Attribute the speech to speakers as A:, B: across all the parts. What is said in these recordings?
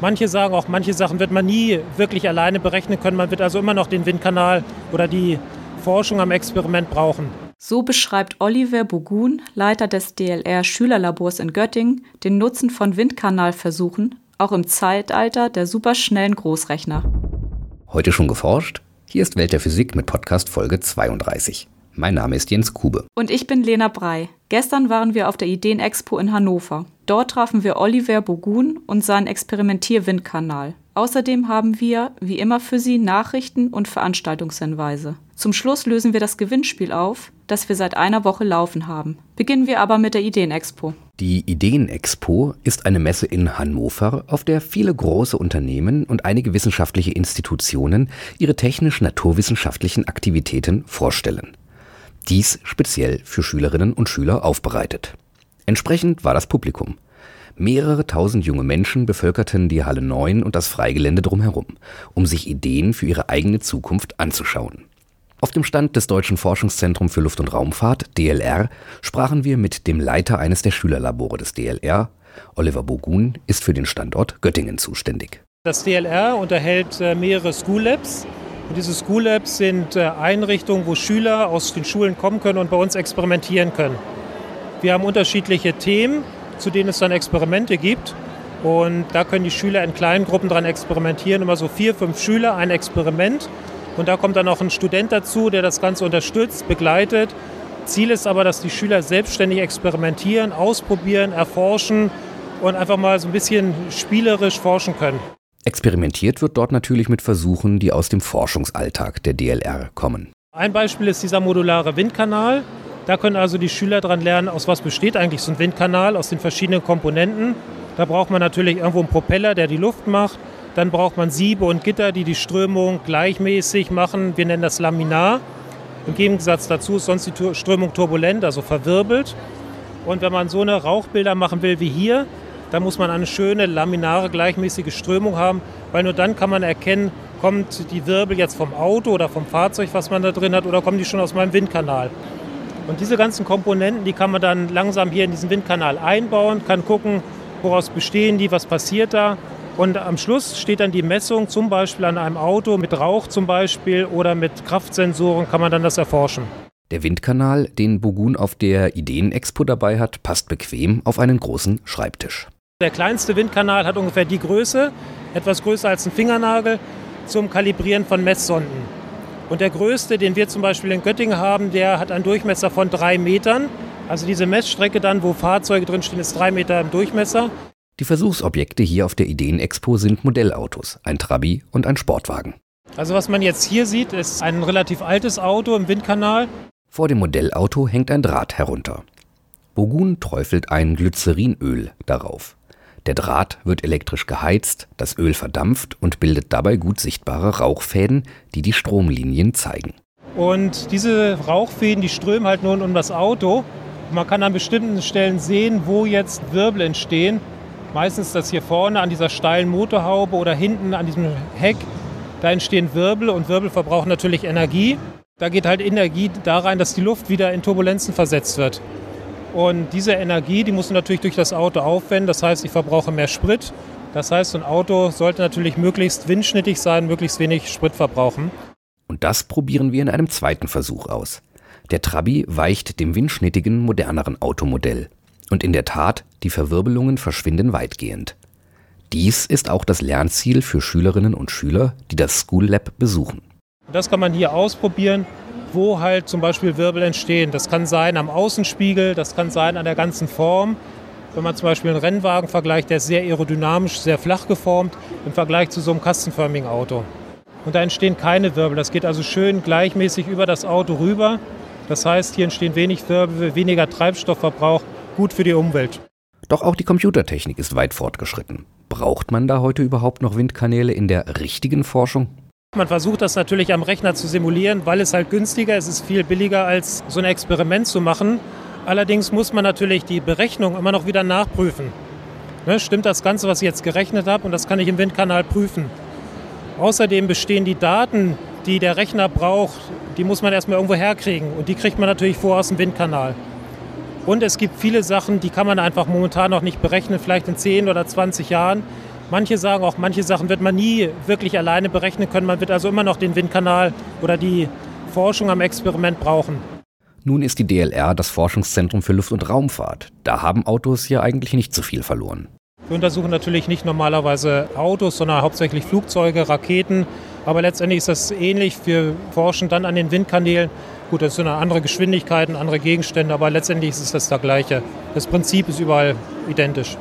A: Manche sagen auch, manche Sachen wird man nie wirklich alleine berechnen können. Man wird also immer noch den Windkanal oder die Forschung am Experiment brauchen.
B: So beschreibt Oliver Bogun, Leiter des DLR Schülerlabors in Göttingen, den Nutzen von Windkanalversuchen, auch im Zeitalter der superschnellen Großrechner.
C: Heute schon geforscht? Hier ist Welt der Physik mit Podcast Folge 32. Mein Name ist Jens Kube.
B: Und ich bin Lena Brei. Gestern waren wir auf der Ideenexpo in Hannover. Dort trafen wir Oliver Bogun und seinen Experimentierwindkanal. Außerdem haben wir, wie immer für Sie, Nachrichten und Veranstaltungshinweise. Zum Schluss lösen wir das Gewinnspiel auf, das wir seit einer Woche laufen haben. Beginnen wir aber mit der Ideenexpo.
C: Die Ideenexpo ist eine Messe in Hannover, auf der viele große Unternehmen und einige wissenschaftliche Institutionen ihre technisch-naturwissenschaftlichen Aktivitäten vorstellen. Dies speziell für Schülerinnen und Schüler aufbereitet. Entsprechend war das Publikum. Mehrere tausend junge Menschen bevölkerten die Halle 9 und das Freigelände drumherum, um sich Ideen für ihre eigene Zukunft anzuschauen. Auf dem Stand des Deutschen Forschungszentrums für Luft- und Raumfahrt, DLR, sprachen wir mit dem Leiter eines der Schülerlabore des DLR. Oliver Bogun ist für den Standort Göttingen zuständig.
A: Das DLR unterhält äh, mehrere School Labs. Und diese School Labs sind äh, Einrichtungen, wo Schüler aus den Schulen kommen können und bei uns experimentieren können. Wir haben unterschiedliche Themen, zu denen es dann Experimente gibt. Und da können die Schüler in kleinen Gruppen dran experimentieren. Immer so vier, fünf Schüler, ein Experiment. Und da kommt dann noch ein Student dazu, der das Ganze unterstützt, begleitet. Ziel ist aber, dass die Schüler selbstständig experimentieren, ausprobieren, erforschen und einfach mal so ein bisschen spielerisch forschen können.
C: Experimentiert wird dort natürlich mit Versuchen, die aus dem Forschungsalltag der DLR kommen.
A: Ein Beispiel ist dieser modulare Windkanal. Da können also die Schüler daran lernen, aus was besteht eigentlich so ein Windkanal, aus den verschiedenen Komponenten. Da braucht man natürlich irgendwo einen Propeller, der die Luft macht. Dann braucht man Siebe und Gitter, die die Strömung gleichmäßig machen. Wir nennen das Laminar. Im Gegensatz dazu ist sonst die Strömung turbulent, also verwirbelt. Und wenn man so eine Rauchbilder machen will wie hier, dann muss man eine schöne laminare gleichmäßige Strömung haben, weil nur dann kann man erkennen, kommt die Wirbel jetzt vom Auto oder vom Fahrzeug, was man da drin hat, oder kommen die schon aus meinem Windkanal. Und diese ganzen Komponenten, die kann man dann langsam hier in diesen Windkanal einbauen, kann gucken, woraus bestehen die, was passiert da. Und am Schluss steht dann die Messung, zum Beispiel an einem Auto mit Rauch zum Beispiel oder mit Kraftsensoren kann man dann das erforschen.
C: Der Windkanal, den Bogun auf der Ideenexpo dabei hat, passt bequem auf einen großen Schreibtisch.
A: Der kleinste Windkanal hat ungefähr die Größe, etwas größer als ein Fingernagel, zum Kalibrieren von Messsonden. Und der größte, den wir zum Beispiel in Göttingen haben, der hat einen Durchmesser von drei Metern. Also diese Messstrecke dann, wo Fahrzeuge drinstehen, ist drei Meter im Durchmesser.
C: Die Versuchsobjekte hier auf der Ideenexpo sind Modellautos, ein Trabi und ein Sportwagen.
A: Also was man jetzt hier sieht, ist ein relativ altes Auto im Windkanal.
C: Vor dem Modellauto hängt ein Draht herunter. Bogun träufelt ein Glycerinöl darauf. Der Draht wird elektrisch geheizt, das Öl verdampft und bildet dabei gut sichtbare Rauchfäden, die die Stromlinien zeigen.
A: Und diese Rauchfäden, die strömen halt nun um das Auto. Man kann an bestimmten Stellen sehen, wo jetzt Wirbel entstehen. Meistens das hier vorne an dieser steilen Motorhaube oder hinten an diesem Heck. Da entstehen Wirbel und Wirbel verbrauchen natürlich Energie. Da geht halt Energie da rein, dass die Luft wieder in Turbulenzen versetzt wird. Und diese Energie, die muss natürlich durch das Auto aufwenden. Das heißt, ich verbrauche mehr Sprit. Das heißt, so ein Auto sollte natürlich möglichst windschnittig sein, möglichst wenig Sprit verbrauchen.
C: Und das probieren wir in einem zweiten Versuch aus. Der Trabi weicht dem windschnittigen, moderneren Automodell. Und in der Tat, die Verwirbelungen verschwinden weitgehend. Dies ist auch das Lernziel für Schülerinnen und Schüler, die das School Lab besuchen.
A: Das kann man hier ausprobieren wo halt zum Beispiel Wirbel entstehen. Das kann sein am Außenspiegel, das kann sein an der ganzen Form. Wenn man zum Beispiel einen Rennwagen vergleicht, der ist sehr aerodynamisch, sehr flach geformt im Vergleich zu so einem kastenförmigen Auto. Und da entstehen keine Wirbel. Das geht also schön gleichmäßig über das Auto rüber. Das heißt, hier entstehen wenig Wirbel, weniger Treibstoffverbrauch, gut für die Umwelt.
C: Doch auch die Computertechnik ist weit fortgeschritten. Braucht man da heute überhaupt noch Windkanäle in der richtigen Forschung?
A: Man versucht das natürlich am Rechner zu simulieren, weil es halt günstiger ist. Es ist viel billiger, als so ein Experiment zu machen. Allerdings muss man natürlich die Berechnung immer noch wieder nachprüfen. Ne, stimmt das Ganze, was ich jetzt gerechnet habe? Und das kann ich im Windkanal prüfen. Außerdem bestehen die Daten, die der Rechner braucht, die muss man erstmal irgendwo herkriegen. Und die kriegt man natürlich vor aus dem Windkanal. Und es gibt viele Sachen, die kann man einfach momentan noch nicht berechnen, vielleicht in 10 oder 20 Jahren Manche sagen auch, manche Sachen wird man nie wirklich alleine berechnen können. Man wird also immer noch den Windkanal oder die Forschung am Experiment brauchen.
C: Nun ist die DLR das Forschungszentrum für Luft- und Raumfahrt. Da haben Autos ja eigentlich nicht so viel verloren.
A: Wir untersuchen natürlich nicht normalerweise Autos, sondern hauptsächlich Flugzeuge, Raketen. Aber letztendlich ist das ähnlich. Wir forschen dann an den Windkanälen. Gut, das sind andere Geschwindigkeiten, andere Gegenstände, aber letztendlich ist es das Gleiche. Das Prinzip ist überall identisch.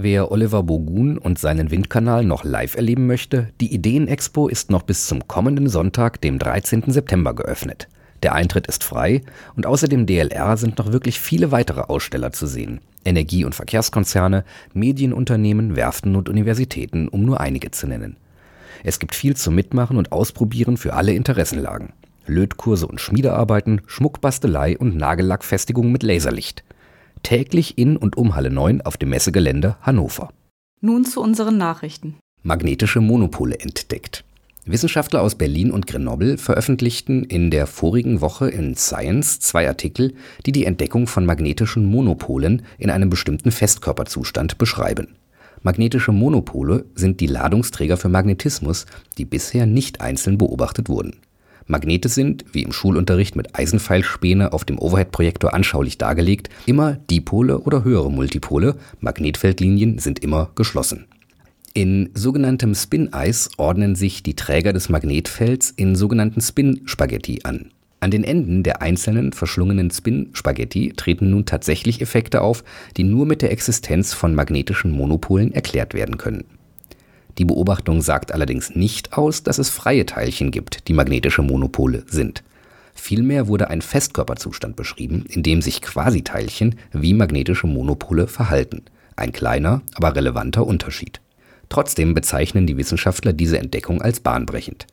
C: Wer Oliver Bogun und seinen Windkanal noch live erleben möchte, die Ideenexpo ist noch bis zum kommenden Sonntag, dem 13. September geöffnet. Der Eintritt ist frei und außer dem DLR sind noch wirklich viele weitere Aussteller zu sehen. Energie- und Verkehrskonzerne, Medienunternehmen, Werften und Universitäten, um nur einige zu nennen. Es gibt viel zum Mitmachen und Ausprobieren für alle Interessenlagen. Lötkurse und Schmiedearbeiten, Schmuckbastelei und Nagellackfestigung mit Laserlicht täglich in und um Halle 9 auf dem Messegelände Hannover.
B: Nun zu unseren Nachrichten.
C: Magnetische Monopole entdeckt. Wissenschaftler aus Berlin und Grenoble veröffentlichten in der vorigen Woche in Science zwei Artikel, die die Entdeckung von magnetischen Monopolen in einem bestimmten Festkörperzustand beschreiben. Magnetische Monopole sind die Ladungsträger für Magnetismus, die bisher nicht einzeln beobachtet wurden. Magnete sind, wie im Schulunterricht mit Eisenpfeilspäne auf dem Overhead-Projektor anschaulich dargelegt, immer Dipole oder höhere Multipole, Magnetfeldlinien sind immer geschlossen. In sogenanntem Spin-Eis ordnen sich die Träger des Magnetfelds in sogenannten Spin-Spaghetti an. An den Enden der einzelnen verschlungenen Spin-Spaghetti treten nun tatsächlich Effekte auf, die nur mit der Existenz von magnetischen Monopolen erklärt werden können. Die Beobachtung sagt allerdings nicht aus, dass es freie Teilchen gibt, die magnetische Monopole sind. Vielmehr wurde ein Festkörperzustand beschrieben, in dem sich Quasiteilchen wie magnetische Monopole verhalten. Ein kleiner, aber relevanter Unterschied. Trotzdem bezeichnen die Wissenschaftler diese Entdeckung als bahnbrechend.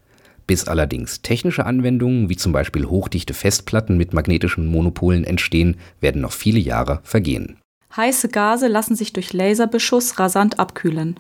C: Bis allerdings technische Anwendungen wie zum Beispiel hochdichte Festplatten mit magnetischen Monopolen entstehen, werden noch viele Jahre vergehen.
B: Heiße Gase lassen sich durch Laserbeschuss rasant abkühlen.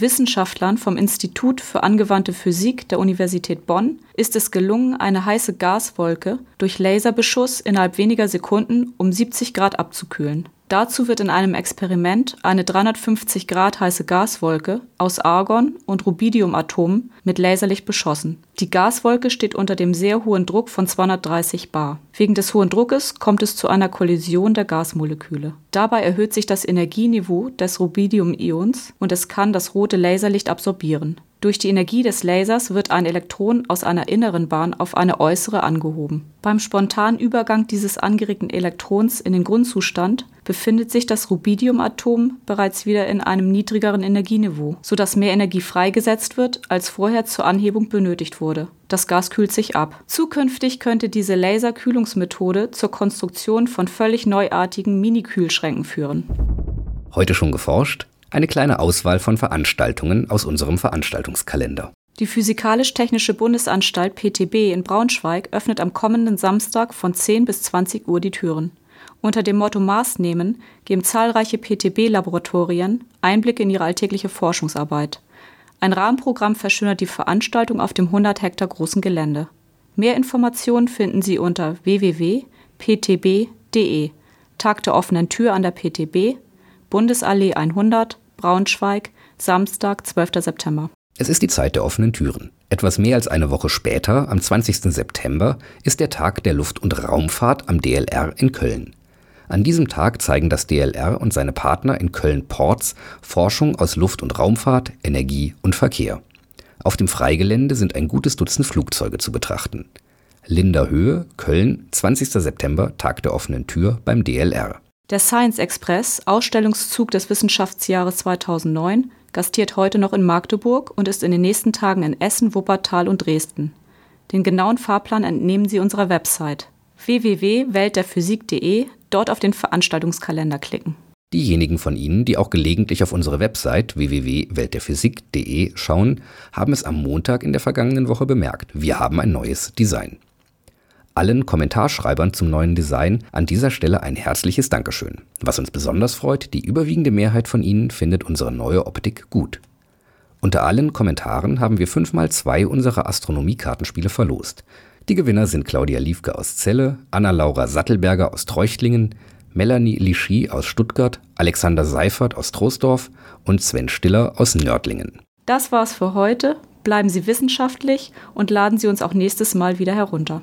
B: Wissenschaftlern vom Institut für angewandte Physik der Universität Bonn ist es gelungen, eine heiße Gaswolke durch Laserbeschuss innerhalb weniger Sekunden um 70 Grad abzukühlen Dazu wird in einem Experiment eine 350 Grad heiße Gaswolke aus Argon und Rubidiumatomen mit Laserlicht beschossen. Die Gaswolke steht unter dem sehr hohen Druck von 230 bar. Wegen des hohen Druckes kommt es zu einer Kollision der Gasmoleküle. Dabei erhöht sich das Energieniveau des Rubidium-Ions und es kann das rote Laserlicht absorbieren durch die Energie des Lasers wird ein Elektron aus einer inneren Bahn auf eine äußere angehoben. Beim spontanen Übergang dieses angeregten Elektrons in den Grundzustand befindet sich das Rubidiumatom bereits wieder in einem niedrigeren Energieniveau, sodass mehr Energie freigesetzt wird, als vorher zur Anhebung benötigt wurde. Das Gas kühlt sich ab. Zukünftig könnte diese Laserkühlungsmethode zur Konstruktion von völlig neuartigen Mini-Kühlschränken führen.
C: Heute schon geforscht? Eine kleine Auswahl von Veranstaltungen aus unserem Veranstaltungskalender.
B: Die Physikalisch-Technische Bundesanstalt PTB in Braunschweig öffnet am kommenden Samstag von 10 bis 20 Uhr die Türen. Unter dem Motto Maß nehmen geben zahlreiche PTB-Laboratorien Einblicke in ihre alltägliche Forschungsarbeit. Ein Rahmenprogramm verschönert die Veranstaltung auf dem 100 Hektar großen Gelände. Mehr Informationen finden Sie unter www.ptb.de. Tag der offenen Tür an der PTB Bundesallee 100, Braunschweig, Samstag, 12. September.
C: Es ist die Zeit der offenen Türen. Etwas mehr als eine Woche später, am 20. September, ist der Tag der Luft- und Raumfahrt am DLR in Köln. An diesem Tag zeigen das DLR und seine Partner in Köln-Ports Forschung aus Luft- und Raumfahrt, Energie und Verkehr. Auf dem Freigelände sind ein gutes Dutzend Flugzeuge zu betrachten. Linder Höhe, Köln, 20. September, Tag der offenen Tür beim DLR.
B: Der Science Express, Ausstellungszug des Wissenschaftsjahres 2009, gastiert heute noch in Magdeburg und ist in den nächsten Tagen in Essen, Wuppertal und Dresden. Den genauen Fahrplan entnehmen Sie unserer Website www.weltderphysik.de, dort auf den Veranstaltungskalender klicken.
C: Diejenigen von Ihnen, die auch gelegentlich auf unsere Website www.weltderphysik.de schauen, haben es am Montag in der vergangenen Woche bemerkt. Wir haben ein neues Design allen Kommentarschreibern zum neuen Design an dieser Stelle ein herzliches Dankeschön. Was uns besonders freut, die überwiegende Mehrheit von Ihnen findet unsere neue Optik gut. Unter allen Kommentaren haben wir fünfmal zwei unserer Astronomiekartenspiele verlost. Die Gewinner sind Claudia Liefke aus Celle, Anna-Laura Sattelberger aus Treuchtlingen, Melanie Lichy aus Stuttgart, Alexander Seifert aus Troisdorf und Sven Stiller aus Nördlingen.
B: Das war's für heute. Bleiben Sie wissenschaftlich und laden Sie uns auch nächstes Mal wieder herunter.